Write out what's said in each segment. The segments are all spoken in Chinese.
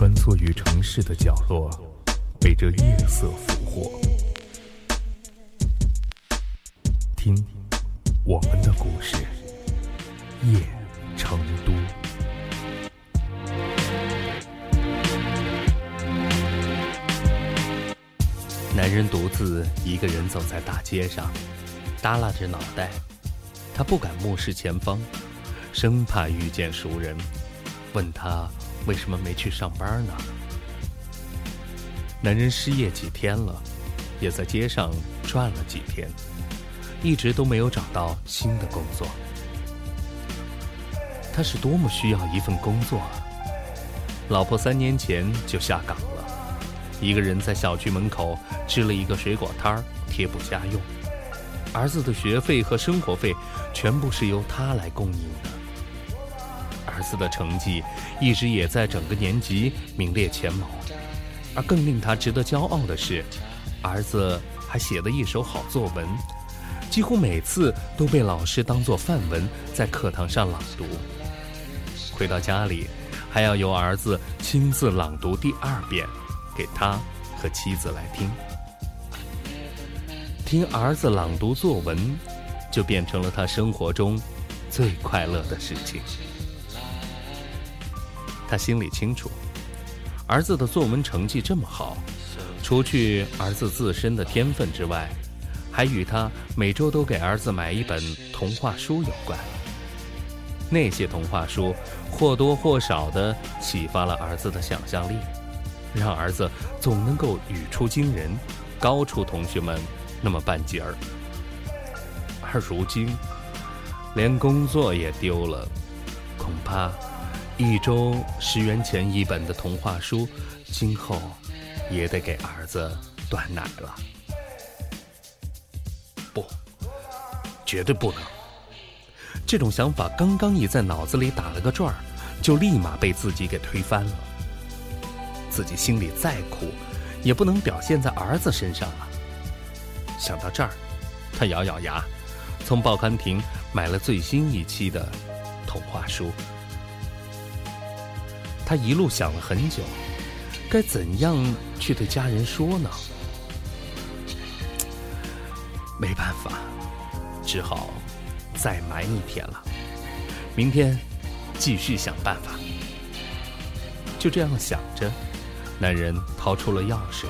穿梭于城市的角落，被这夜色俘获。听，我们的故事，夜成都。男人独自一个人走在大街上，耷拉着脑袋，他不敢目视前方，生怕遇见熟人，问他为什么没去上班呢？男人失业几天了，也在街上转了几天，一直都没有找到新的工作。他是多么需要一份工作啊！老婆三年前就下岗了。一个人在小区门口支了一个水果摊儿，贴补家用。儿子的学费和生活费全部是由他来供应的。儿子的成绩一直也在整个年级名列前茅，而更令他值得骄傲的是，儿子还写了一手好作文，几乎每次都被老师当作范文在课堂上朗读。回到家里，还要由儿子亲自朗读第二遍。给他和妻子来听，听儿子朗读作文，就变成了他生活中最快乐的事情。他心里清楚，儿子的作文成绩这么好，除去儿子自身的天分之外，还与他每周都给儿子买一本童话书有关。那些童话书或多或少地启发了儿子的想象力。让儿子总能够语出惊人，高出同学们那么半截儿。而如今，连工作也丢了，恐怕一周十元钱一本的童话书，今后也得给儿子断奶了。不，绝对不能！这种想法刚刚一在脑子里打了个转儿，就立马被自己给推翻了。自己心里再苦，也不能表现在儿子身上啊！想到这儿，他咬咬牙，从报刊亭买了最新一期的童话书。他一路想了很久，该怎样去对家人说呢？没办法，只好再瞒一天了。明天继续想办法。就这样想着。男人掏出了钥匙，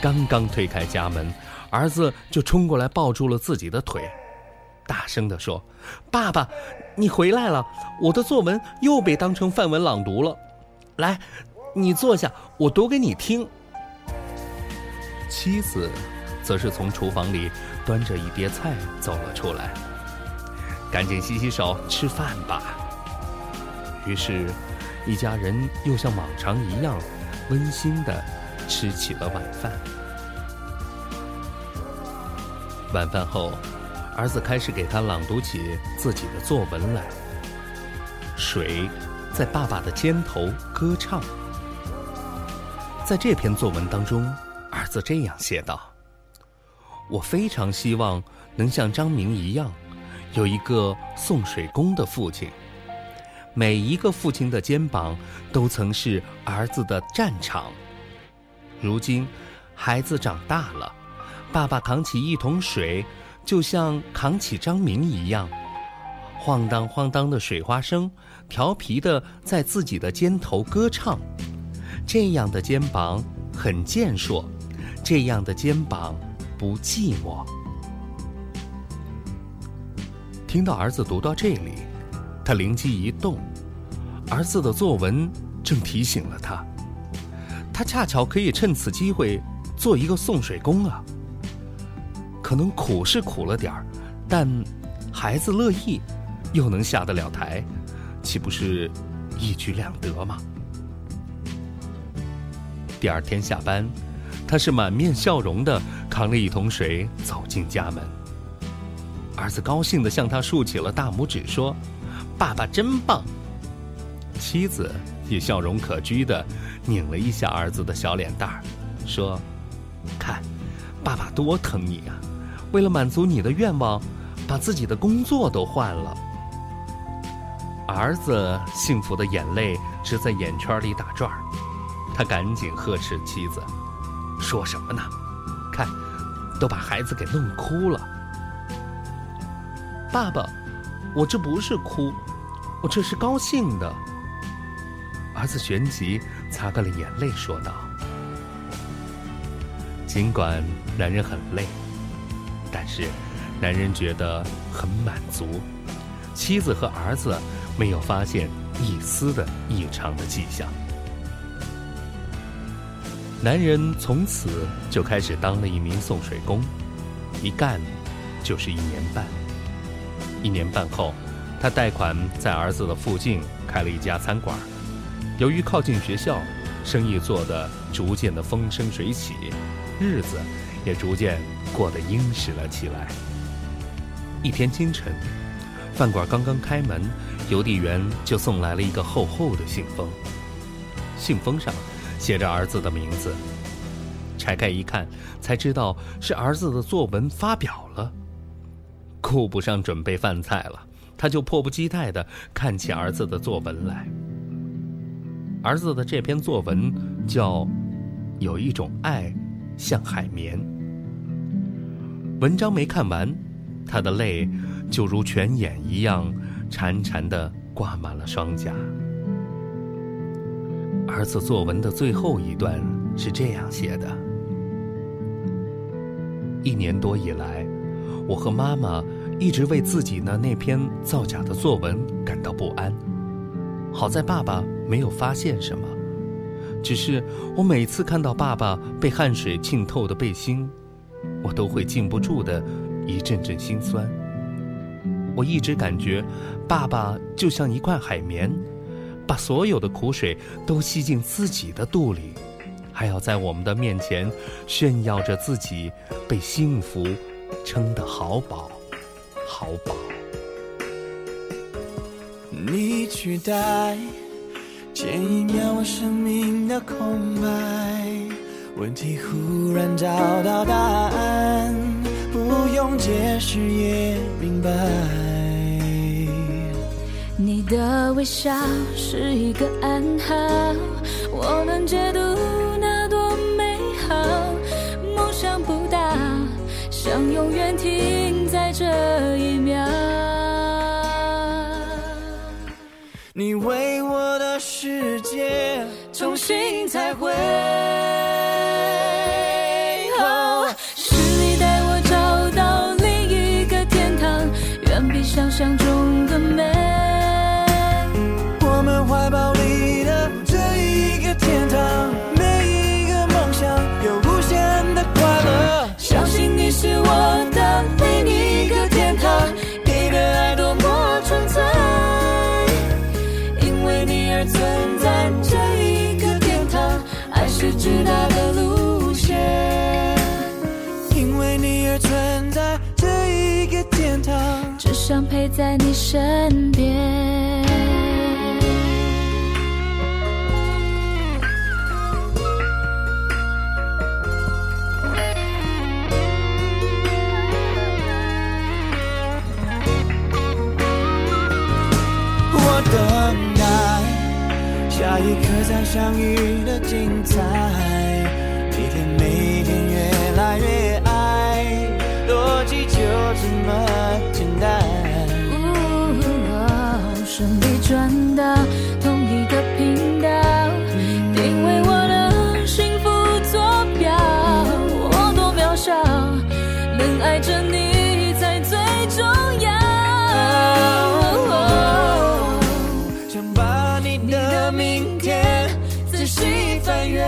刚刚推开家门，儿子就冲过来抱住了自己的腿，大声地说：“爸爸，你回来了！我的作文又被当成范文朗读了。来，你坐下，我读给你听。”妻子则是从厨房里端着一碟菜走了出来，赶紧洗洗手，吃饭吧。于是，一家人又像往常一样。温馨的吃起了晚饭。晚饭后，儿子开始给他朗读起自己的作文来。水在爸爸的肩头歌唱。在这篇作文当中，儿子这样写道：“我非常希望能像张明一样，有一个送水工的父亲。”每一个父亲的肩膀都曾是儿子的战场。如今，孩子长大了，爸爸扛起一桶水，就像扛起张明一样，晃荡晃荡的水花声，调皮的在自己的肩头歌唱。这样的肩膀很健硕，这样的肩膀不寂寞。听到儿子读到这里。他灵机一动，儿子的作文正提醒了他，他恰巧可以趁此机会做一个送水工啊。可能苦是苦了点儿，但孩子乐意，又能下得了台，岂不是一举两得吗？第二天下班，他是满面笑容的扛了一桶水走进家门，儿子高兴的向他竖起了大拇指，说。爸爸真棒。妻子也笑容可掬的拧了一下儿子的小脸蛋儿，说：“看，爸爸多疼你啊！为了满足你的愿望，把自己的工作都换了。”儿子幸福的眼泪只在眼圈里打转儿，他赶紧呵斥妻子：“说什么呢？看，都把孩子给弄哭了。”爸爸，我这不是哭，我这是高兴的。儿子旋即擦干了眼泪，说道：“尽管男人很累，是男人觉得很满足。妻子和儿子。”没有发现一丝的异常的迹象。男人从此就开始当了一名送水工，一干就是一年半。一年半后，他贷款在儿子的附近开了一家餐馆。由于靠近学校，生意做得逐渐的风生水起，日子也逐渐过得殷实了起来。一天清晨。饭馆刚刚开门，邮递员就送来了一个厚厚的信封。信封上写着儿子的名字。拆开一看，才知道是儿子的作文发表了。顾不上准备饭菜了，他就迫不及待地看起儿子的作文来。儿子的这篇作文叫《有一种爱像海绵》。文章没看完，他的泪。就如泉眼一样，潺潺的挂满了双颊。儿子作文的最后一段是这样写的：一年多以来，我和妈妈一直为自己的那篇造假的作文感到不安。好在爸爸没有发现什么，只是我每次看到爸爸被汗水浸透的背心，我都会禁不住的一阵阵心酸。我一直感觉，爸爸就像一块海绵，把所有的苦水都吸进自己的肚里，还要在我们的面前炫耀着自己被幸福撑得好饱，好饱。你取代前一秒我生命的空白，问题忽然找到答案，不用解释也明白。你的微笑是一个暗号，我能解读那多美好。梦想不大，想永远心才会想陪在你身边。我等待下一刻再相遇的精彩，每天每天越来越爱，逻辑就这么简单。顺利转到同一个频道，定位我的幸福坐标。我多渺小，能爱着你才最重要。想把你的明天仔细翻阅。